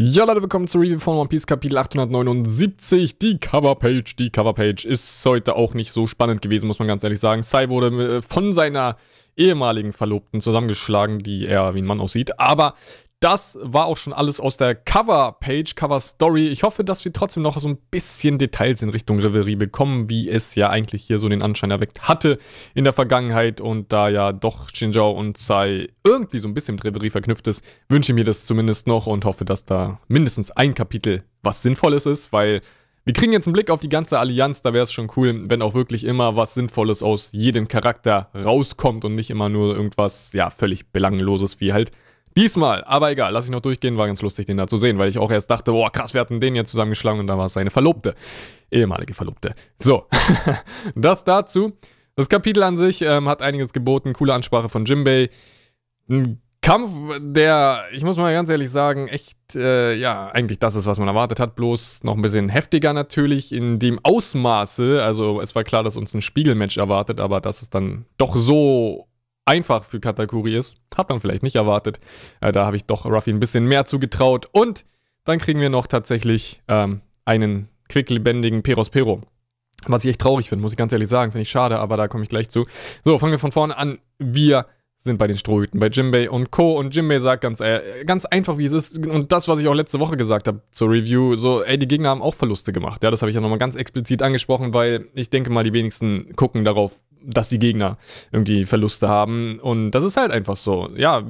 Ja, Leute, willkommen zur Review von One Piece Kapitel 879. Die Coverpage, die Coverpage ist heute auch nicht so spannend gewesen, muss man ganz ehrlich sagen. Sai wurde äh, von seiner ehemaligen Verlobten zusammengeschlagen, die eher wie ein Mann aussieht. Aber das war auch schon alles aus der Cover-Page, Cover-Story. Ich hoffe, dass wir trotzdem noch so ein bisschen Details in Richtung Reverie bekommen, wie es ja eigentlich hier so den Anschein erweckt hatte in der Vergangenheit. Und da ja doch Shinjao und Sai irgendwie so ein bisschen mit Reverie verknüpft ist, wünsche ich mir das zumindest noch und hoffe, dass da mindestens ein Kapitel was Sinnvolles ist, weil wir kriegen jetzt einen Blick auf die ganze Allianz, da wäre es schon cool, wenn auch wirklich immer was Sinnvolles aus jedem Charakter rauskommt und nicht immer nur irgendwas, ja, völlig Belangloses wie halt Diesmal, aber egal, lass ich noch durchgehen, war ganz lustig, den da zu sehen, weil ich auch erst dachte, boah, krass, wir hatten den jetzt zusammengeschlagen und da war es seine Verlobte. Ehemalige Verlobte. So, das dazu. Das Kapitel an sich ähm, hat einiges geboten, coole Ansprache von Jimbei. Ein Kampf, der, ich muss mal ganz ehrlich sagen, echt, äh, ja, eigentlich das ist, was man erwartet hat, bloß noch ein bisschen heftiger natürlich in dem Ausmaße. Also es war klar, dass uns ein Spiegelmatch erwartet, aber dass es dann doch so einfach für Katakuri ist. Hat man vielleicht nicht erwartet. Äh, da habe ich doch Ruffy ein bisschen mehr zugetraut. Und dann kriegen wir noch tatsächlich ähm, einen quicklebendigen Peros Pero. Was ich echt traurig finde, muss ich ganz ehrlich sagen. Finde ich schade, aber da komme ich gleich zu. So, fangen wir von vorne an. Wir sind bei den Strohhüten, bei Jimbei und Co. Und Jimbei sagt ganz, äh, ganz einfach, wie es ist. Und das, was ich auch letzte Woche gesagt habe zur Review, so, ey, die Gegner haben auch Verluste gemacht. Ja, das habe ich ja nochmal ganz explizit angesprochen, weil ich denke mal, die wenigsten gucken darauf, dass die Gegner irgendwie Verluste haben. Und das ist halt einfach so. Ja,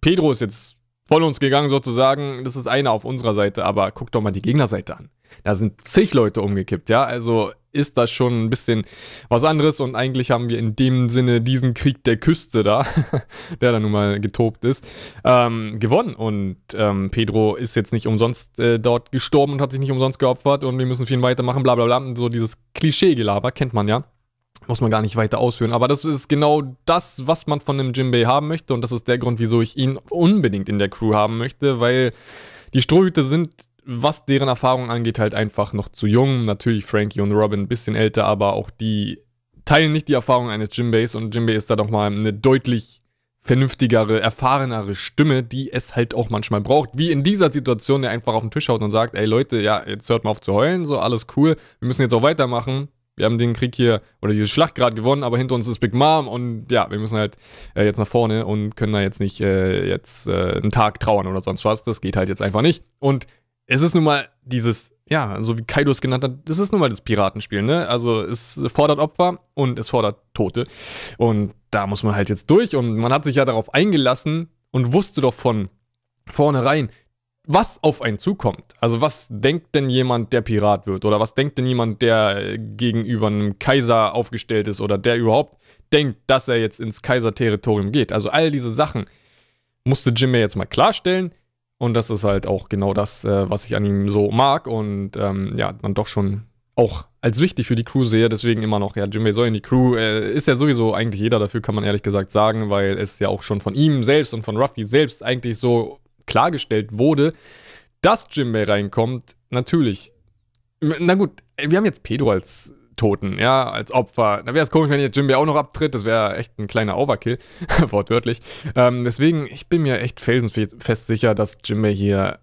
Pedro ist jetzt voll uns gegangen sozusagen. Das ist einer auf unserer Seite, aber guck doch mal die Gegnerseite an. Da sind zig Leute umgekippt, ja. Also ist das schon ein bisschen was anderes und eigentlich haben wir in dem Sinne diesen Krieg der Küste da, der da nun mal getobt ist, ähm, gewonnen. Und ähm, Pedro ist jetzt nicht umsonst äh, dort gestorben und hat sich nicht umsonst geopfert und wir müssen viel weitermachen, bla bla bla. So dieses Klischee-Gelaber kennt man ja. Muss man gar nicht weiter ausführen. Aber das ist genau das, was man von einem Jimbei haben möchte. Und das ist der Grund, wieso ich ihn unbedingt in der Crew haben möchte, weil die Strohhüte sind, was deren Erfahrung angeht, halt einfach noch zu jung. Natürlich Frankie und Robin ein bisschen älter, aber auch die teilen nicht die Erfahrung eines Jimbeis. Und Jimbei ist da doch mal eine deutlich vernünftigere, erfahrenere Stimme, die es halt auch manchmal braucht. Wie in dieser Situation, der einfach auf den Tisch haut und sagt, ey Leute, ja, jetzt hört mal auf zu heulen, so alles cool, wir müssen jetzt auch weitermachen wir haben den Krieg hier oder diese Schlacht gerade gewonnen, aber hinter uns ist Big Mom und ja, wir müssen halt äh, jetzt nach vorne und können da jetzt nicht äh, jetzt äh, einen Tag trauern oder sonst was. Das geht halt jetzt einfach nicht. Und es ist nun mal dieses, ja, so wie Kaido es genannt hat, das ist nun mal das Piratenspiel, ne? Also es fordert Opfer und es fordert Tote. Und da muss man halt jetzt durch und man hat sich ja darauf eingelassen und wusste doch von vornherein, was auf einen zukommt. Also was denkt denn jemand, der Pirat wird? Oder was denkt denn jemand, der gegenüber einem Kaiser aufgestellt ist? Oder der überhaupt denkt, dass er jetzt ins Kaiserterritorium geht? Also all diese Sachen musste Jim mir jetzt mal klarstellen. Und das ist halt auch genau das, äh, was ich an ihm so mag. Und ähm, ja, man doch schon auch als wichtig für die Crew sehe. Deswegen immer noch, ja, Jimmy soll in die Crew. Äh, ist ja sowieso eigentlich jeder dafür, kann man ehrlich gesagt sagen, weil es ja auch schon von ihm selbst und von Ruffy selbst eigentlich so klargestellt wurde, dass Jimbei reinkommt, natürlich. Na gut, wir haben jetzt Pedro als Toten, ja, als Opfer. Da wäre es komisch, wenn jetzt Jimbei auch noch abtritt. Das wäre echt ein kleiner Overkill, wortwörtlich. Ähm, deswegen, ich bin mir echt felsenfest sicher, dass Jimbei hier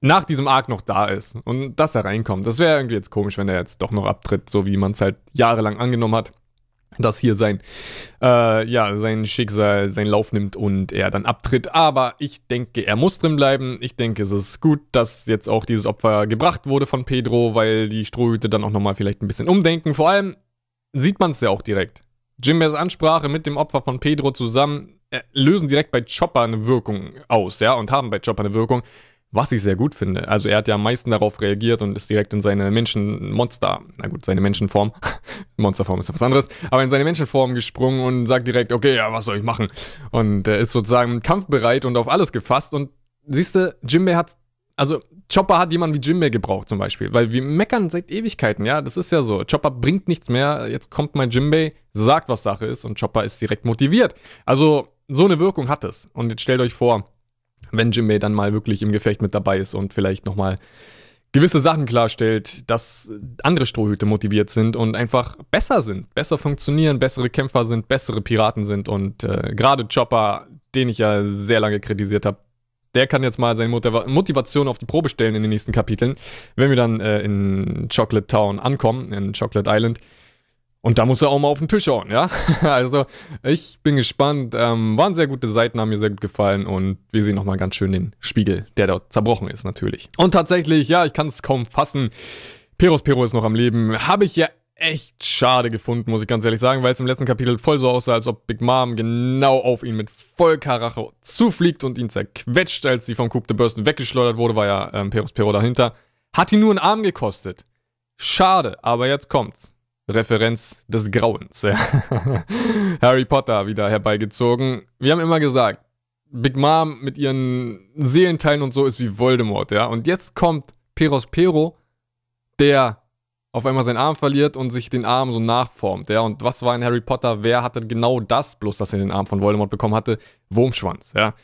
nach diesem Arc noch da ist und dass er reinkommt. Das wäre irgendwie jetzt komisch, wenn er jetzt doch noch abtritt, so wie man es halt jahrelang angenommen hat dass hier sein, äh, ja, sein Schicksal seinen Lauf nimmt und er dann abtritt. Aber ich denke, er muss drin bleiben. Ich denke, es ist gut, dass jetzt auch dieses Opfer gebracht wurde von Pedro, weil die Strohhüte dann auch nochmal vielleicht ein bisschen umdenken. Vor allem sieht man es ja auch direkt. Jimbers Ansprache mit dem Opfer von Pedro zusammen äh, lösen direkt bei Chopper eine Wirkung aus, ja, und haben bei Chopper eine Wirkung was ich sehr gut finde. Also er hat ja am meisten darauf reagiert und ist direkt in seine Menschenmonster, na gut, seine Menschenform, Monsterform ist ja was anderes, aber in seine Menschenform gesprungen und sagt direkt, okay, ja, was soll ich machen? Und er ist sozusagen kampfbereit und auf alles gefasst und siehst du, Jimbei hat, also Chopper hat jemanden wie Jimbei gebraucht zum Beispiel, weil wir meckern seit Ewigkeiten, ja, das ist ja so. Chopper bringt nichts mehr, jetzt kommt mein Jimbei, sagt, was Sache ist und Chopper ist direkt motiviert. Also so eine Wirkung hat es. Und jetzt stellt euch vor, wenn Jimbei dann mal wirklich im Gefecht mit dabei ist und vielleicht nochmal gewisse Sachen klarstellt, dass andere Strohhüte motiviert sind und einfach besser sind, besser funktionieren, bessere Kämpfer sind, bessere Piraten sind und äh, gerade Chopper, den ich ja sehr lange kritisiert habe, der kann jetzt mal seine Motiva Motivation auf die Probe stellen in den nächsten Kapiteln, wenn wir dann äh, in Chocolate Town ankommen, in Chocolate Island. Und da muss er auch mal auf den Tisch hauen, ja? also, ich bin gespannt. Ähm, waren sehr gute Seiten, haben mir sehr gut gefallen. Und wir sehen nochmal ganz schön den Spiegel, der dort zerbrochen ist, natürlich. Und tatsächlich, ja, ich kann es kaum fassen. Peros Pero ist noch am Leben. Habe ich ja echt schade gefunden, muss ich ganz ehrlich sagen, weil es im letzten Kapitel voll so aussah, als ob Big Mom genau auf ihn mit Vollkarache zufliegt und ihn zerquetscht, als sie vom Coup de Burst weggeschleudert wurde, war ja ähm, Peros Pero dahinter. Hat ihn nur einen Arm gekostet. Schade, aber jetzt kommt's. Referenz des Grauens. Ja. Harry Potter wieder herbeigezogen. Wir haben immer gesagt, Big Mom mit ihren Seelenteilen und so ist wie Voldemort, ja. Und jetzt kommt Peros Pero, der auf einmal seinen Arm verliert und sich den Arm so nachformt, ja. Und was war in Harry Potter? Wer hatte genau das, bloß dass er den Arm von Voldemort bekommen hatte? Wurmschwanz, ja.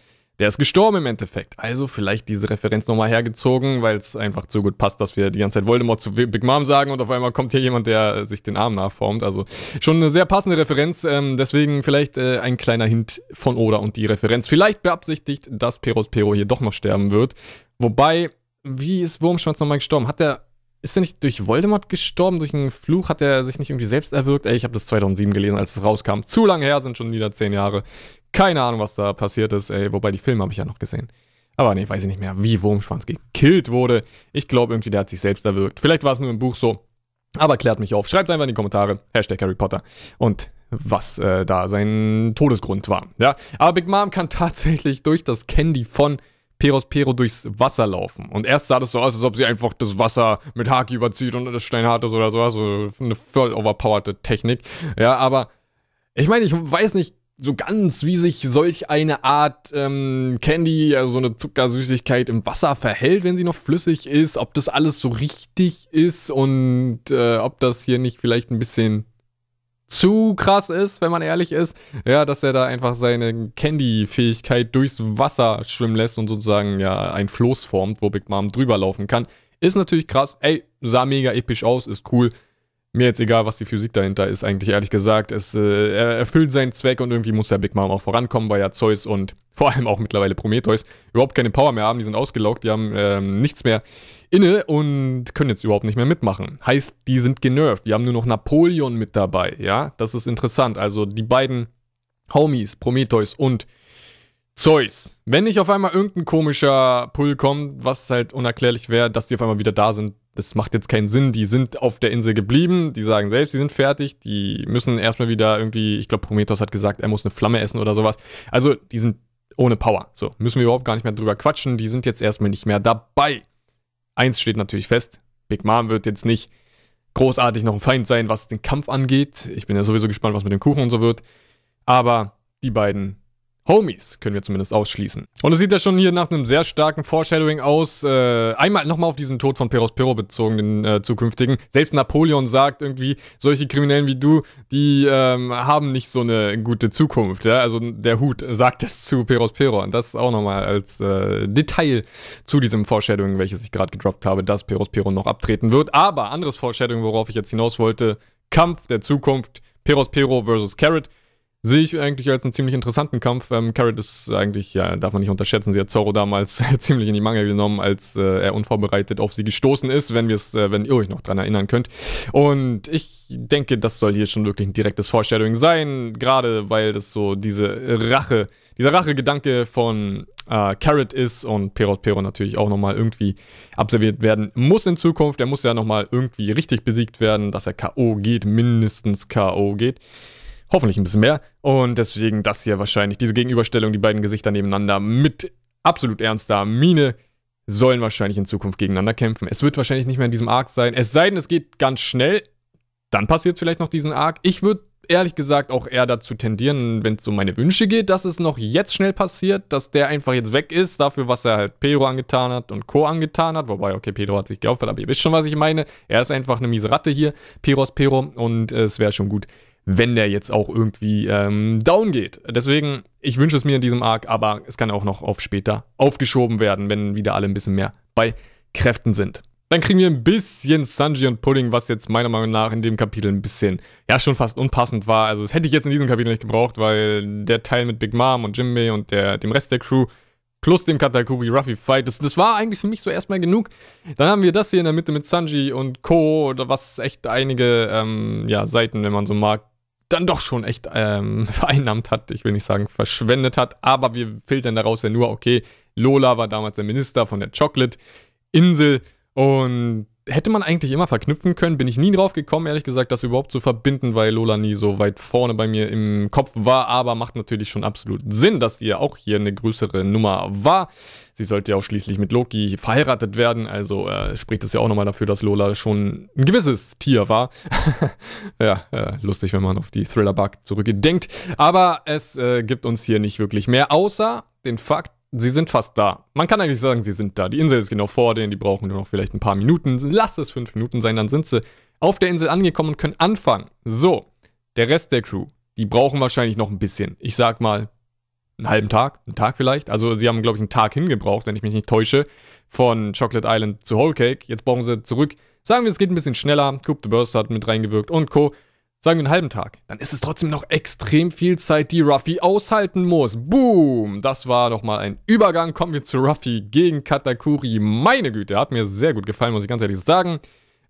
Der ist gestorben im Endeffekt. Also vielleicht diese Referenz nochmal hergezogen, weil es einfach so gut passt, dass wir die ganze Zeit Voldemort zu Big Mom sagen und auf einmal kommt hier jemand, der sich den Arm nachformt. Also schon eine sehr passende Referenz. Ähm, deswegen vielleicht äh, ein kleiner Hint von Oda und die Referenz. Vielleicht beabsichtigt, dass Peros Pero hier doch noch sterben wird. Wobei, wie ist Wurmschwanz nochmal gestorben? Hat der ist er nicht durch Voldemort gestorben? Durch einen Fluch hat er sich nicht irgendwie selbst erwürgt? Ey, ich habe das 2007 gelesen, als es rauskam. Zu lange her, sind schon wieder zehn Jahre. Keine Ahnung, was da passiert ist, ey. Wobei, die Filme habe ich ja noch gesehen. Aber nee, weiß ich nicht mehr, wie Wurmschwanz gekillt wurde. Ich glaube irgendwie, der hat sich selbst erwürgt. Vielleicht war es nur im Buch so. Aber klärt mich auf. Schreibt einfach in die Kommentare. Hashtag Harry Potter. Und was äh, da sein Todesgrund war. Ja, aber Big Mom kann tatsächlich durch das Candy von Peros Pero durchs Wasser laufen. Und erst sah das so aus, als ob sie einfach das Wasser mit Haki überzieht und das steinhart ist oder so. Also eine voll overpowerte Technik. Ja, aber ich meine, ich weiß nicht so ganz, wie sich solch eine Art ähm, Candy, also so eine Zuckersüßigkeit im Wasser verhält, wenn sie noch flüssig ist, ob das alles so richtig ist und äh, ob das hier nicht vielleicht ein bisschen zu krass ist, wenn man ehrlich ist. Ja, dass er da einfach seine Candy-Fähigkeit durchs Wasser schwimmen lässt und sozusagen ja ein Floß formt, wo Big Mom drüber laufen kann. Ist natürlich krass. Ey, sah mega episch aus, ist cool mir jetzt egal, was die Physik dahinter ist, eigentlich ehrlich gesagt. Es, äh, er erfüllt seinen Zweck und irgendwie muss der Big Mom auch vorankommen, weil ja Zeus und vor allem auch mittlerweile Prometheus überhaupt keine Power mehr haben. Die sind ausgelaugt, die haben ähm, nichts mehr inne und können jetzt überhaupt nicht mehr mitmachen. Heißt, die sind genervt. Die haben nur noch Napoleon mit dabei, ja. Das ist interessant. Also die beiden Homies, Prometheus und Zeus. Wenn nicht auf einmal irgendein komischer Pull kommt, was halt unerklärlich wäre, dass die auf einmal wieder da sind, das macht jetzt keinen Sinn. Die sind auf der Insel geblieben, die sagen selbst, die sind fertig, die müssen erstmal wieder irgendwie, ich glaube, Prometheus hat gesagt, er muss eine Flamme essen oder sowas. Also, die sind ohne Power. So, müssen wir überhaupt gar nicht mehr drüber quatschen, die sind jetzt erstmal nicht mehr dabei. Eins steht natürlich fest, Big Mom wird jetzt nicht großartig noch ein Feind sein, was den Kampf angeht. Ich bin ja sowieso gespannt, was mit dem Kuchen und so wird. Aber die beiden Homies können wir zumindest ausschließen. Und es sieht ja schon hier nach einem sehr starken Foreshadowing aus. Äh, einmal nochmal auf diesen Tod von Peros Pero bezogen, den äh, zukünftigen. Selbst Napoleon sagt irgendwie, solche Kriminellen wie du, die ähm, haben nicht so eine gute Zukunft. Ja? Also der Hut sagt es zu Peros Pero. Und das auch nochmal als äh, Detail zu diesem Foreshadowing, welches ich gerade gedroppt habe, dass Peros Pero noch abtreten wird. Aber anderes Foreshadowing, worauf ich jetzt hinaus wollte, Kampf der Zukunft, Peros Pero versus Carrot sehe ich eigentlich als einen ziemlich interessanten Kampf. Ähm, Carrot ist eigentlich, ja, darf man nicht unterschätzen, sie hat Zorro damals ziemlich in die Mangel genommen, als äh, er unvorbereitet auf sie gestoßen ist, wenn wir äh, wenn ihr euch noch dran erinnern könnt. Und ich denke, das soll hier schon wirklich ein direktes Foreshadowing sein, gerade weil das so diese Rache, dieser Rachegedanke von äh, Carrot ist und Perot Pero natürlich auch nochmal irgendwie absolviert werden muss in Zukunft. Er muss ja nochmal irgendwie richtig besiegt werden, dass er K.O. geht, mindestens K.O. geht. Hoffentlich ein bisschen mehr. Und deswegen das hier wahrscheinlich, diese Gegenüberstellung, die beiden Gesichter nebeneinander mit absolut ernster Miene sollen wahrscheinlich in Zukunft gegeneinander kämpfen. Es wird wahrscheinlich nicht mehr in diesem Arc sein. Es sei denn, es geht ganz schnell. Dann passiert es vielleicht noch diesen Arc. Ich würde ehrlich gesagt auch eher dazu tendieren, wenn es um meine Wünsche geht, dass es noch jetzt schnell passiert, dass der einfach jetzt weg ist, dafür, was er halt Pedro angetan hat und Co. angetan hat. Wobei, okay, Pedro hat sich geopfert, aber ihr wisst schon, was ich meine. Er ist einfach eine miese Ratte hier, Piros Pero, und äh, es wäre schon gut, wenn der jetzt auch irgendwie ähm, down geht. Deswegen, ich wünsche es mir in diesem Arc, aber es kann auch noch auf später aufgeschoben werden, wenn wieder alle ein bisschen mehr bei Kräften sind. Dann kriegen wir ein bisschen Sanji und Pudding, was jetzt meiner Meinung nach in dem Kapitel ein bisschen, ja, schon fast unpassend war. Also, das hätte ich jetzt in diesem Kapitel nicht gebraucht, weil der Teil mit Big Mom und Jimbei und der, dem Rest der Crew plus dem Katakuri-Ruffy-Fight. Das, das war eigentlich für mich so erstmal genug. Dann haben wir das hier in der Mitte mit Sanji und Co., was echt einige ähm, ja, Seiten, wenn man so mag, dann doch schon echt ähm, vereinnahmt hat. Ich will nicht sagen verschwendet hat, aber wir filtern daraus ja nur, okay, Lola war damals der Minister von der Chocolate-Insel und hätte man eigentlich immer verknüpfen können. Bin ich nie drauf gekommen, ehrlich gesagt, das überhaupt zu verbinden, weil Lola nie so weit vorne bei mir im Kopf war. Aber macht natürlich schon absolut Sinn, dass ja auch hier eine größere Nummer war. Sie sollte ja auch schließlich mit Loki verheiratet werden. Also äh, spricht es ja auch nochmal dafür, dass Lola schon ein gewisses Tier war. ja, äh, lustig, wenn man auf die Thriller-Bug zurückgedenkt. Aber es äh, gibt uns hier nicht wirklich mehr, außer den Fakt, Sie sind fast da. Man kann eigentlich sagen, sie sind da. Die Insel ist genau vor denen, die brauchen nur noch vielleicht ein paar Minuten. Lass es fünf Minuten sein, dann sind sie auf der Insel angekommen und können anfangen. So, der Rest der Crew, die brauchen wahrscheinlich noch ein bisschen. Ich sag mal, einen halben Tag, einen Tag vielleicht. Also sie haben, glaube ich, einen Tag hingebraucht, wenn ich mich nicht täusche, von Chocolate Island zu Whole Cake. Jetzt brauchen sie zurück. Sagen wir, es geht ein bisschen schneller. Coop the Burst hat mit reingewirkt und Co sagen wir einen halben Tag, dann ist es trotzdem noch extrem viel Zeit, die Ruffy aushalten muss. Boom! Das war doch mal ein Übergang. Kommen wir zu Ruffy gegen Katakuri. Meine Güte, hat mir sehr gut gefallen, muss ich ganz ehrlich sagen.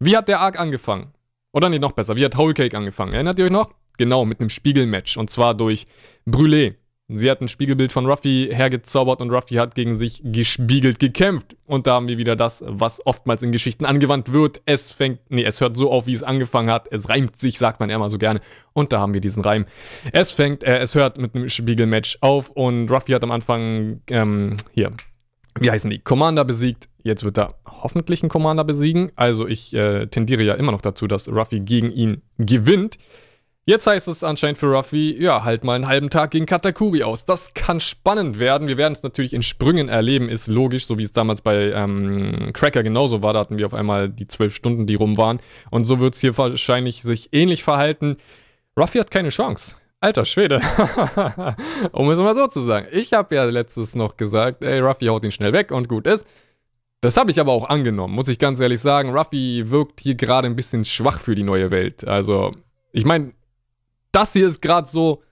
Wie hat der Arc angefangen? Oder nee, noch besser, wie hat Whole Cake angefangen? Erinnert ihr euch noch? Genau, mit einem Spiegelmatch. Und zwar durch Brûlé. Sie hat ein Spiegelbild von Ruffy hergezaubert und Ruffy hat gegen sich gespiegelt gekämpft. Und da haben wir wieder das, was oftmals in Geschichten angewandt wird. Es fängt, nee, es hört so auf, wie es angefangen hat. Es reimt sich, sagt man immer so gerne. Und da haben wir diesen Reim. Es fängt, äh, es hört mit einem Spiegelmatch auf und Ruffy hat am Anfang, ähm, hier, wie heißen die? Commander besiegt. Jetzt wird er hoffentlich einen Commander besiegen. Also ich äh, tendiere ja immer noch dazu, dass Ruffy gegen ihn gewinnt. Jetzt heißt es anscheinend für Ruffy, ja, halt mal einen halben Tag gegen Katakuri aus. Das kann spannend werden. Wir werden es natürlich in Sprüngen erleben, ist logisch, so wie es damals bei ähm, Cracker genauso war. Da hatten wir auf einmal die zwölf Stunden, die rum waren. Und so wird es hier wahrscheinlich sich ähnlich verhalten. Ruffy hat keine Chance. Alter Schwede. um es mal so zu sagen. Ich habe ja letztes noch gesagt, ey, Ruffy haut ihn schnell weg und gut ist. Das habe ich aber auch angenommen, muss ich ganz ehrlich sagen. Ruffy wirkt hier gerade ein bisschen schwach für die neue Welt. Also, ich meine, das hier ist gerade so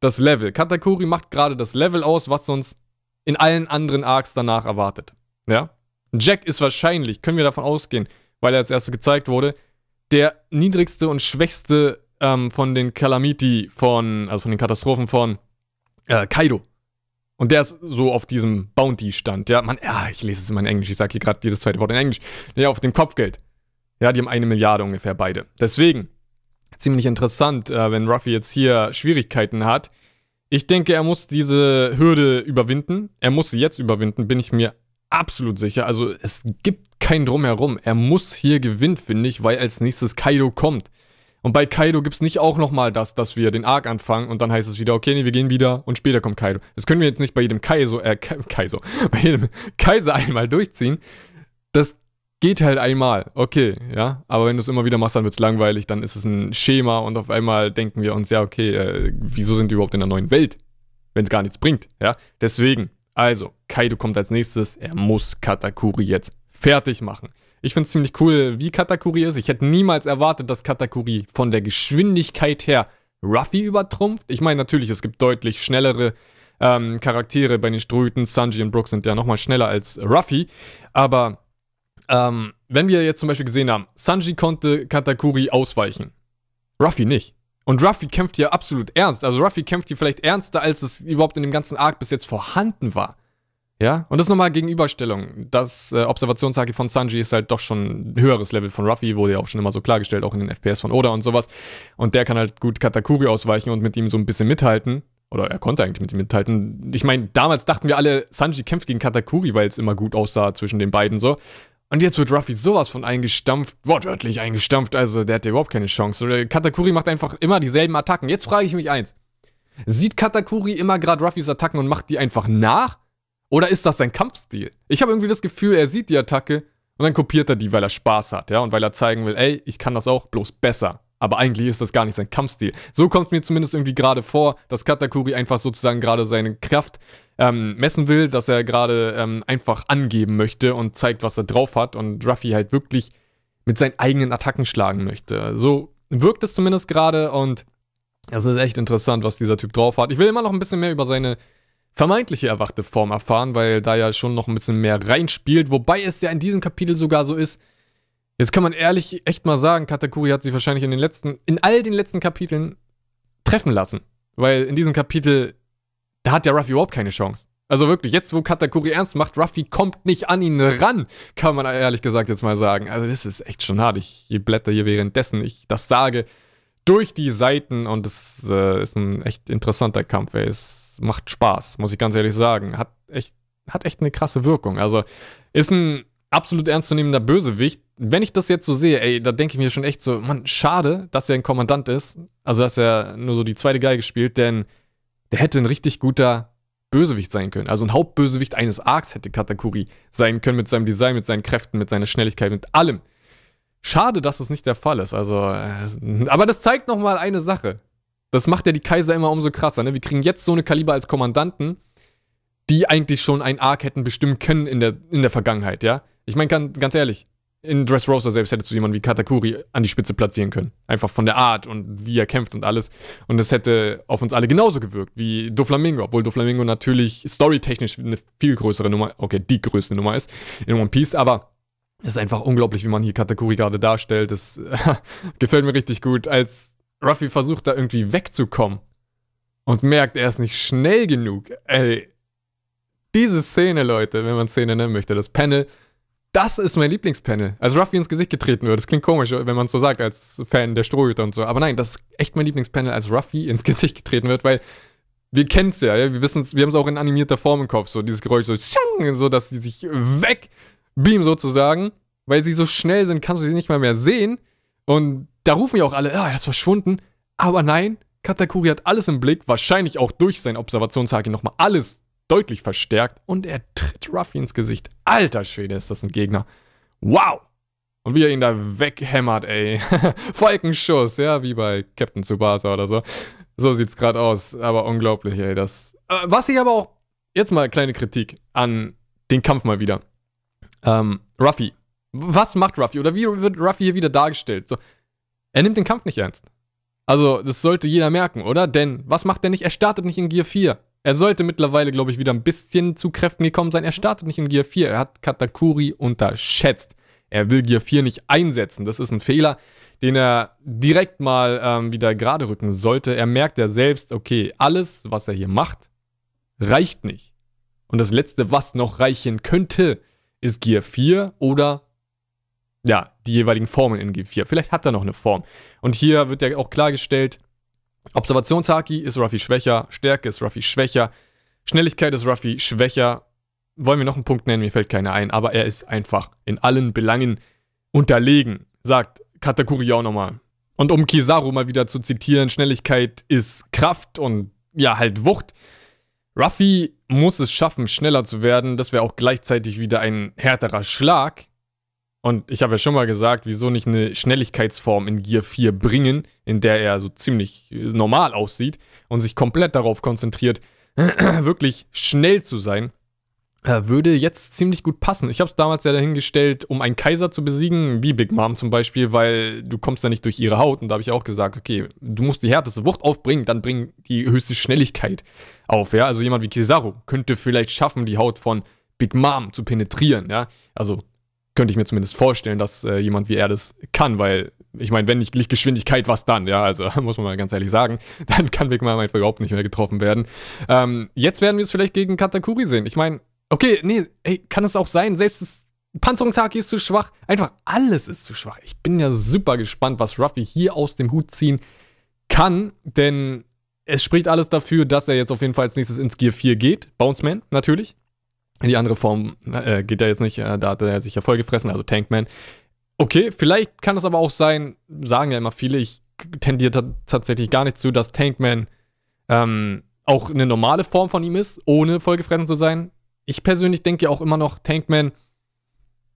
das Level. Katakuri macht gerade das Level aus, was uns in allen anderen Arcs danach erwartet. Ja? Jack ist wahrscheinlich, können wir davon ausgehen, weil er als erstes gezeigt wurde, der niedrigste und schwächste ähm, von den Calamity von, also von den Katastrophen von äh, Kaido. Und der ist so auf diesem Bounty-Stand. Ja, man, ja, ich lese es immer in Englisch. Ich sage hier gerade jedes zweite Wort in Englisch. Ja, auf dem Kopfgeld. Ja, die haben eine Milliarde ungefähr beide. Deswegen, ziemlich interessant, äh, wenn Ruffy jetzt hier Schwierigkeiten hat. Ich denke, er muss diese Hürde überwinden. Er muss sie jetzt überwinden, bin ich mir absolut sicher. Also es gibt kein Drumherum. Er muss hier gewinnen, finde ich, weil als nächstes Kaido kommt. Und bei Kaido gibt es nicht auch nochmal das, dass wir den Arc anfangen und dann heißt es wieder, okay, nee, wir gehen wieder und später kommt Kaido. Das können wir jetzt nicht bei jedem Kaiso, äh, Kaiso, bei jedem Kaiser einmal durchziehen. Das geht halt einmal, okay, ja. Aber wenn du es immer wieder machst, dann wird es langweilig, dann ist es ein Schema und auf einmal denken wir uns, ja, okay, äh, wieso sind wir überhaupt in der neuen Welt, wenn es gar nichts bringt, ja. Deswegen, also, Kaido kommt als nächstes, er muss Katakuri jetzt fertig machen. Ich finde es ziemlich cool, wie Katakuri ist. Ich hätte niemals erwartet, dass Katakuri von der Geschwindigkeit her Ruffy übertrumpft. Ich meine, natürlich, es gibt deutlich schnellere ähm, Charaktere bei den Ströten. Sanji und Brooke sind ja nochmal schneller als Ruffy. Aber ähm, wenn wir jetzt zum Beispiel gesehen haben, Sanji konnte Katakuri ausweichen. Ruffy nicht. Und Ruffy kämpft hier absolut ernst. Also Ruffy kämpft hier vielleicht ernster, als es überhaupt in dem ganzen Arc bis jetzt vorhanden war. Ja, und das nochmal Gegenüberstellung. Das äh, Observationshaki von Sanji ist halt doch schon ein höheres Level von Ruffy, wurde ja auch schon immer so klargestellt, auch in den FPS von Oda und sowas. Und der kann halt gut Katakuri ausweichen und mit ihm so ein bisschen mithalten. Oder er konnte eigentlich mit ihm mithalten. Ich meine, damals dachten wir alle, Sanji kämpft gegen Katakuri, weil es immer gut aussah zwischen den beiden so. Und jetzt wird Ruffy sowas von eingestampft, wortwörtlich eingestampft, also der hat ja überhaupt keine Chance. Katakuri macht einfach immer dieselben Attacken. Jetzt frage ich mich eins. Sieht Katakuri immer gerade Ruffys Attacken und macht die einfach nach? Oder ist das sein Kampfstil? Ich habe irgendwie das Gefühl, er sieht die Attacke und dann kopiert er die, weil er Spaß hat, ja, und weil er zeigen will, ey, ich kann das auch, bloß besser. Aber eigentlich ist das gar nicht sein Kampfstil. So kommt es mir zumindest irgendwie gerade vor, dass Katakuri einfach sozusagen gerade seine Kraft ähm, messen will, dass er gerade ähm, einfach angeben möchte und zeigt, was er drauf hat und Ruffy halt wirklich mit seinen eigenen Attacken schlagen möchte. So wirkt es zumindest gerade und es ist echt interessant, was dieser Typ drauf hat. Ich will immer noch ein bisschen mehr über seine vermeintliche erwachte Form erfahren, weil da ja schon noch ein bisschen mehr reinspielt. Wobei es ja in diesem Kapitel sogar so ist, jetzt kann man ehrlich echt mal sagen, Katakuri hat sich wahrscheinlich in den letzten, in all den letzten Kapiteln treffen lassen. Weil in diesem Kapitel, da hat ja Ruffy überhaupt keine Chance. Also wirklich, jetzt wo Katakuri ernst macht, Ruffy kommt nicht an ihn ran, kann man ehrlich gesagt jetzt mal sagen. Also das ist echt schon hart. Ich blätter hier währenddessen ich das sage durch die Seiten und es äh, ist ein echt interessanter Kampf. Ey. Es macht Spaß, muss ich ganz ehrlich sagen. Hat echt, hat echt eine krasse Wirkung. Also ist ein absolut ernstzunehmender Bösewicht. Wenn ich das jetzt so sehe, ey, da denke ich mir schon echt so, man, schade, dass er ein Kommandant ist. Also, dass er nur so die zweite Geige spielt, denn der hätte ein richtig guter Bösewicht sein können. Also ein Hauptbösewicht eines Arcs hätte Katakuri sein können mit seinem Design, mit seinen Kräften, mit seiner Schnelligkeit, mit allem. Schade, dass es nicht der Fall ist. Also, äh, aber das zeigt nochmal eine Sache. Das macht ja die Kaiser immer umso krasser. Ne? Wir kriegen jetzt so eine Kaliber als Kommandanten, die eigentlich schon ein Arc hätten bestimmen können in der, in der Vergangenheit, ja? Ich meine, ganz ehrlich, in Dressrosa selbst hättest du jemanden wie Katakuri an die Spitze platzieren können. Einfach von der Art und wie er kämpft und alles. Und es hätte auf uns alle genauso gewirkt wie Doflamingo, obwohl Doflamingo natürlich storytechnisch eine viel größere Nummer, okay, die größte Nummer ist in One Piece, aber es ist einfach unglaublich, wie man hier Katakuri gerade darstellt. Das gefällt mir richtig gut, als Ruffy versucht da irgendwie wegzukommen und merkt, er ist nicht schnell genug. Ey, diese Szene, Leute, wenn man Szene nennen möchte, das Panel das ist mein Lieblingspanel. Als Ruffy ins Gesicht getreten wird. Das klingt komisch, wenn man es so sagt, als Fan der Strohhüter und so. Aber nein, das ist echt mein Lieblingspanel, als Ruffy ins Gesicht getreten wird, weil wir kennen es ja, ja, wir wissen wir haben es auch in animierter Form im Kopf, so dieses Geräusch, so, so dass sie sich wegbeamen sozusagen, weil sie so schnell sind, kannst du sie nicht mal mehr sehen. Und da rufen ja auch alle, ja, er ist verschwunden. Aber nein, Katakuri hat alles im Blick, wahrscheinlich auch durch sein Observationshaki nochmal alles deutlich verstärkt und er tritt Ruffy ins Gesicht. Alter Schwede, ist das ein Gegner. Wow! Und wie er ihn da weghämmert, ey. Falkenschuss, ja, wie bei Captain Tsubasa oder so. So sieht's gerade aus, aber unglaublich, ey. Das. Äh, was ich aber auch. Jetzt mal kleine Kritik an den Kampf mal wieder. Ähm, Ruffy. Was macht Ruffy? Oder wie wird Ruffy hier wieder dargestellt? So, er nimmt den Kampf nicht ernst. Also, das sollte jeder merken, oder? Denn was macht er nicht? Er startet nicht in Gear 4. Er sollte mittlerweile, glaube ich, wieder ein bisschen zu Kräften gekommen sein. Er startet nicht in Gear 4. Er hat Katakuri unterschätzt. Er will Gear 4 nicht einsetzen. Das ist ein Fehler, den er direkt mal ähm, wieder gerade rücken sollte. Er merkt ja selbst, okay, alles, was er hier macht, reicht nicht. Und das Letzte, was noch reichen könnte, ist Gear 4 oder ja, die jeweiligen Formen in Gear 4. Vielleicht hat er noch eine Form. Und hier wird ja auch klargestellt, Observationshaki ist Ruffy schwächer, Stärke ist Ruffy schwächer, Schnelligkeit ist Ruffy schwächer. Wollen wir noch einen Punkt nennen? Mir fällt keiner ein, aber er ist einfach in allen Belangen unterlegen, sagt Katakuri auch nochmal. Und um Kizaru mal wieder zu zitieren, Schnelligkeit ist Kraft und ja, halt Wucht. Ruffy muss es schaffen, schneller zu werden. Das wäre auch gleichzeitig wieder ein härterer Schlag. Und ich habe ja schon mal gesagt, wieso nicht eine Schnelligkeitsform in Gear 4 bringen, in der er so ziemlich normal aussieht und sich komplett darauf konzentriert, wirklich schnell zu sein, äh, würde jetzt ziemlich gut passen. Ich habe es damals ja dahingestellt, um einen Kaiser zu besiegen, wie Big Mom zum Beispiel, weil du kommst ja nicht durch ihre Haut. Und da habe ich auch gesagt, okay, du musst die härteste Wucht aufbringen, dann bring die höchste Schnelligkeit auf. Ja? Also jemand wie Kizaru könnte vielleicht schaffen, die Haut von Big Mom zu penetrieren. Ja? Also könnte ich mir zumindest vorstellen, dass äh, jemand wie er das kann, weil ich meine, wenn nicht Lichtgeschwindigkeit, was dann? Ja, also muss man mal ganz ehrlich sagen, dann kann Big Mom einfach überhaupt nicht mehr getroffen werden. Ähm, jetzt werden wir es vielleicht gegen Katakuri sehen. Ich meine, okay, nee, ey, kann es auch sein, selbst das Panzerungshaki ist zu schwach, einfach alles ist zu schwach. Ich bin ja super gespannt, was Ruffy hier aus dem Hut ziehen kann, denn es spricht alles dafür, dass er jetzt auf jeden Fall als nächstes ins Gear 4 geht. Bounce Man, natürlich. Die andere Form äh, geht er jetzt nicht, äh, da hat er sich ja vollgefressen, also Tankman. Okay, vielleicht kann es aber auch sein, sagen ja immer viele, ich tendiere tatsächlich gar nicht zu, dass Tankman ähm, auch eine normale Form von ihm ist, ohne vollgefressen zu sein. Ich persönlich denke ja auch immer noch, Tankman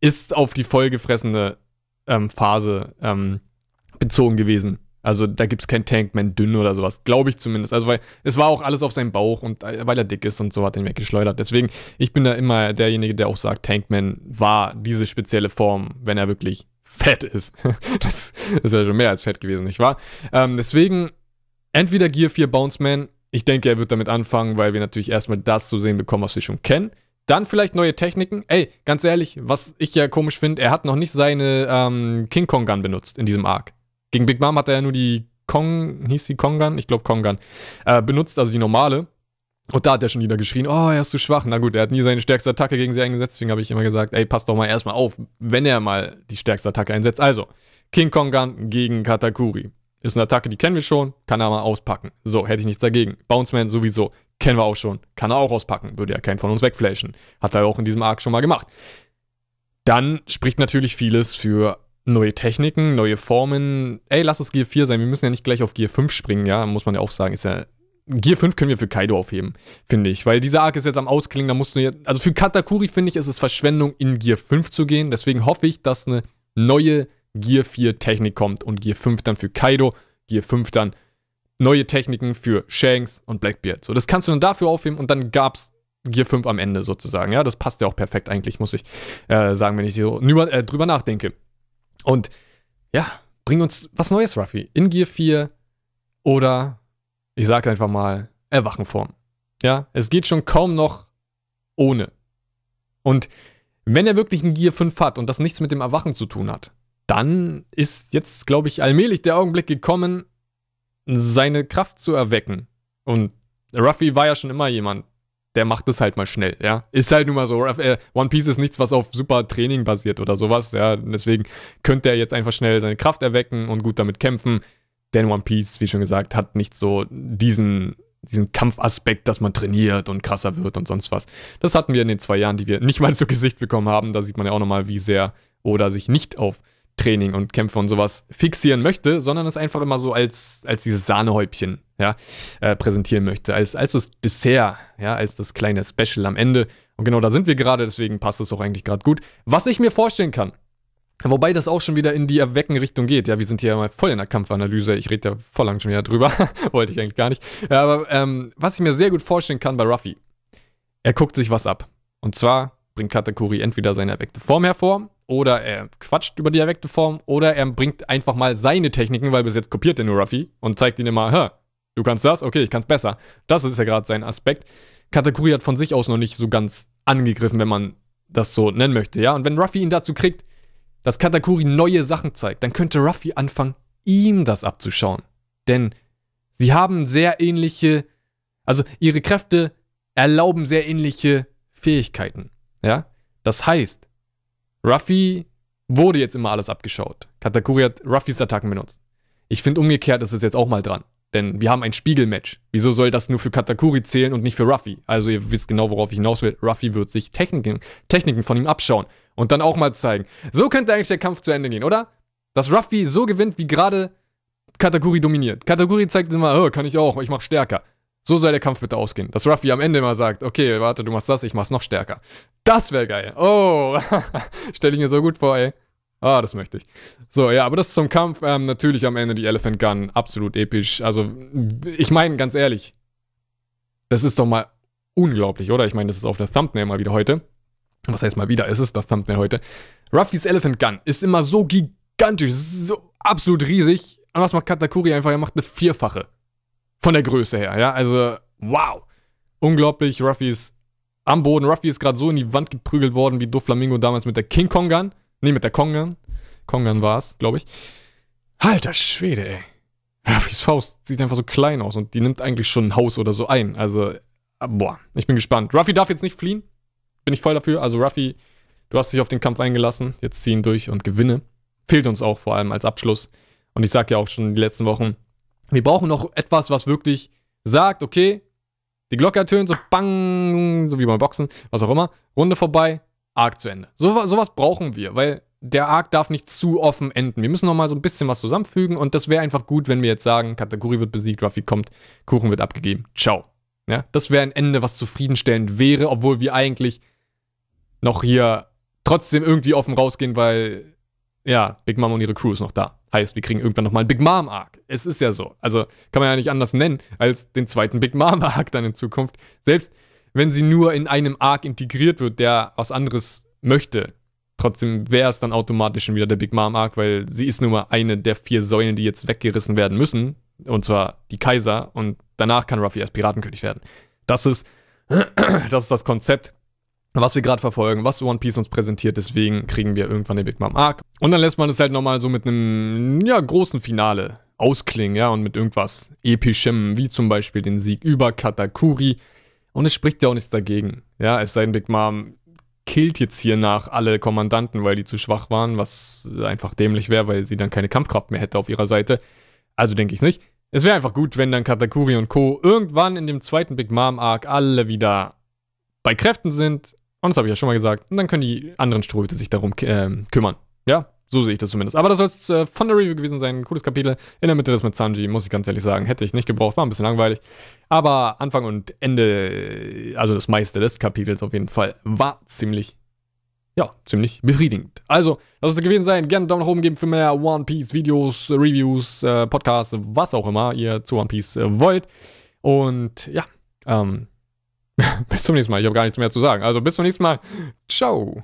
ist auf die vollgefressene ähm, Phase ähm, bezogen gewesen. Also da gibt es kein Tankman dünn oder sowas. Glaube ich zumindest. Also weil es war auch alles auf seinem Bauch und äh, weil er dick ist und so hat ihn weggeschleudert. Deswegen, ich bin da immer derjenige, der auch sagt, Tankman war diese spezielle Form, wenn er wirklich fett ist. das ist ja schon mehr als fett gewesen, nicht wahr? Ähm, deswegen, entweder Gear 4 Bounce Man Ich denke, er wird damit anfangen, weil wir natürlich erstmal das zu sehen bekommen, was wir schon kennen. Dann vielleicht neue Techniken. Ey, ganz ehrlich, was ich ja komisch finde, er hat noch nicht seine ähm, King Kong Gun benutzt in diesem Arc. Gegen Big Mom hat er ja nur die Kong, hieß die Kong Gun? Ich glaube Kong Gun. Äh, benutzt, also die normale. Und da hat er schon wieder geschrien, oh, er ist zu schwach. Na gut, er hat nie seine stärkste Attacke gegen sie eingesetzt, deswegen habe ich immer gesagt, ey, passt doch mal erstmal auf, wenn er mal die stärkste Attacke einsetzt. Also, King Kong Gun gegen Katakuri. Ist eine Attacke, die kennen wir schon, kann er mal auspacken. So, hätte ich nichts dagegen. Bounce Man sowieso, kennen wir auch schon, kann er auch auspacken. Würde ja keinen von uns wegflashen. Hat er auch in diesem Arc schon mal gemacht. Dann spricht natürlich vieles für neue Techniken, neue Formen. Ey, lass es Gear 4 sein. Wir müssen ja nicht gleich auf Gear 5 springen, ja, muss man ja auch sagen. Ist ja. Gear 5 können wir für Kaido aufheben, finde ich. Weil dieser Arc ist jetzt am Ausklingen, da musst du jetzt. Also für Katakuri finde ich, ist es Verschwendung, in Gear 5 zu gehen. Deswegen hoffe ich, dass eine neue Gear 4 Technik kommt und Gear 5 dann für Kaido, Gear 5 dann neue Techniken für Shanks und Blackbeard. So, das kannst du dann dafür aufheben und dann gab's Gear 5 am Ende sozusagen. Ja, das passt ja auch perfekt eigentlich, muss ich äh, sagen, wenn ich so äh, drüber nachdenke. Und ja, bring uns was Neues, Ruffy. In Gear 4 oder ich sage einfach mal Erwachenform. Ja, es geht schon kaum noch ohne. Und wenn er wirklich ein Gear 5 hat und das nichts mit dem Erwachen zu tun hat, dann ist jetzt, glaube ich, allmählich der Augenblick gekommen, seine Kraft zu erwecken. Und Ruffy war ja schon immer jemand, der macht es halt mal schnell, ja. Ist halt nun mal so. Äh, One Piece ist nichts, was auf super Training basiert oder sowas, ja. Deswegen könnte er jetzt einfach schnell seine Kraft erwecken und gut damit kämpfen. Denn One Piece, wie schon gesagt, hat nicht so diesen, diesen Kampfaspekt, dass man trainiert und krasser wird und sonst was. Das hatten wir in den zwei Jahren, die wir nicht mal zu Gesicht bekommen haben. Da sieht man ja auch nochmal, wie sehr Oda sich nicht auf Training und Kämpfe und sowas fixieren möchte, sondern es einfach immer so als, als dieses Sahnehäubchen ja, äh, präsentieren möchte, als, als das Dessert, ja, als das kleine Special am Ende. Und genau da sind wir gerade, deswegen passt es auch eigentlich gerade gut. Was ich mir vorstellen kann, Wobei das auch schon wieder in die Erwecken-Richtung geht. Ja, wir sind hier mal voll in der Kampfanalyse. Ich rede ja voll lang schon wieder drüber. Wollte ich eigentlich gar nicht. Ja, aber ähm, was ich mir sehr gut vorstellen kann bei Ruffy, er guckt sich was ab. Und zwar bringt Katakuri entweder seine erweckte Form hervor oder er quatscht über die erweckte Form oder er bringt einfach mal seine Techniken, weil bis jetzt kopiert er nur Ruffy und zeigt ihn immer, hä, du kannst das, okay, ich kann's besser. Das ist ja gerade sein Aspekt. Katakuri hat von sich aus noch nicht so ganz angegriffen, wenn man das so nennen möchte, ja. Und wenn Ruffy ihn dazu kriegt, dass Katakuri neue Sachen zeigt, dann könnte Ruffy anfangen, ihm das abzuschauen. Denn sie haben sehr ähnliche, also ihre Kräfte erlauben sehr ähnliche Fähigkeiten, ja. Das heißt, Ruffy wurde jetzt immer alles abgeschaut. Katakuri hat Ruffys Attacken benutzt. Ich finde umgekehrt ist es jetzt auch mal dran. Denn wir haben ein Spiegelmatch. Wieso soll das nur für Katakuri zählen und nicht für Ruffy? Also ihr wisst genau, worauf ich hinaus will. Ruffy wird sich Techniken, Techniken von ihm abschauen und dann auch mal zeigen. So könnte eigentlich der Kampf zu Ende gehen, oder? Dass Ruffy so gewinnt, wie gerade Katakuri dominiert. Katakuri zeigt immer, oh, kann ich auch, ich mach stärker. So soll der Kampf bitte ausgehen. Dass Ruffy am Ende mal sagt, okay, warte, du machst das, ich mach's noch stärker. Das wäre geil. Oh, stell ich mir so gut vor, ey. Ah, das möchte ich. So, ja, aber das zum Kampf. Ähm, natürlich am Ende die Elephant Gun. Absolut episch. Also, ich meine, ganz ehrlich, das ist doch mal unglaublich, oder? Ich meine, das ist auf der Thumbnail mal wieder heute. Was heißt mal wieder? Es ist das Thumbnail heute. Ruffys Elephant Gun ist immer so gigantisch. Es so absolut riesig. Und was macht Katakuri einfach? Er macht eine Vierfache. Von der Größe her, ja. Also, wow. Unglaublich. Ruffy ist am Boden. Ruffy ist gerade so in die Wand geprügelt worden wie Doflamingo damals mit der King Kong Gun. Nee, mit der Kong Gun. Kong Gun war es, glaube ich. Alter Schwede, ey. Ruffys Faust sieht einfach so klein aus und die nimmt eigentlich schon ein Haus oder so ein. Also, boah, ich bin gespannt. Ruffy darf jetzt nicht fliehen. Bin ich voll dafür. Also, Ruffy, du hast dich auf den Kampf eingelassen. Jetzt ziehen durch und gewinne. Fehlt uns auch vor allem als Abschluss. Und ich sag ja auch schon die letzten Wochen, wir brauchen noch etwas, was wirklich sagt, okay, die Glocke ertönt, so bang, so wie beim Boxen, was auch immer, Runde vorbei, Arc zu Ende. So, sowas brauchen wir, weil der Arc darf nicht zu offen enden. Wir müssen noch mal so ein bisschen was zusammenfügen und das wäre einfach gut, wenn wir jetzt sagen, Kategorie wird besiegt, Ruffy kommt, Kuchen wird abgegeben. Ciao. Ja, das wäre ein Ende, was zufriedenstellend wäre, obwohl wir eigentlich noch hier trotzdem irgendwie offen rausgehen, weil ja, Big Mom und ihre Crew ist noch da. Heißt, wir kriegen irgendwann nochmal einen Big Mom Arc. Es ist ja so. Also kann man ja nicht anders nennen als den zweiten Big Mom Arc dann in Zukunft. Selbst wenn sie nur in einem Arc integriert wird, der was anderes möchte. Trotzdem wäre es dann automatisch schon wieder der Big Mom Arc, weil sie ist nun mal eine der vier Säulen, die jetzt weggerissen werden müssen. Und zwar die Kaiser. Und danach kann Ruffy erst Piratenkönig werden. Das ist das, ist das Konzept, was wir gerade verfolgen, was One Piece uns präsentiert. Deswegen kriegen wir irgendwann den Big Mom Arc. Und dann lässt man es halt nochmal so mit einem ja, großen Finale ausklingen, ja, und mit irgendwas Epischem, wie zum Beispiel den Sieg über Katakuri. Und es spricht ja auch nichts dagegen. Ja, es sei denn, Big Mom killt jetzt hier nach alle Kommandanten, weil die zu schwach waren, was einfach dämlich wäre, weil sie dann keine Kampfkraft mehr hätte auf ihrer Seite. Also denke ich nicht. Es wäre einfach gut, wenn dann Katakuri und Co. irgendwann in dem zweiten Big Mom Arc alle wieder bei Kräften sind. Und das habe ich ja schon mal gesagt. Und dann können die anderen Strohhüte sich darum äh, kümmern. Ja, so sehe ich das zumindest. Aber das soll es äh, von der Review gewesen sein. Ein cooles Kapitel. In der Mitte das mit Sanji, muss ich ganz ehrlich sagen. Hätte ich nicht gebraucht, war ein bisschen langweilig. Aber Anfang und Ende, also das meiste des Kapitels auf jeden Fall, war ziemlich, ja, ziemlich befriedigend. Also, das soll es gewesen sein. Gerne einen Daumen nach oben geben für mehr One Piece Videos, Reviews, äh, Podcasts, was auch immer ihr zu One Piece äh, wollt. Und ja, ähm, bis zum nächsten Mal. Ich habe gar nichts mehr zu sagen. Also bis zum nächsten Mal. Ciao.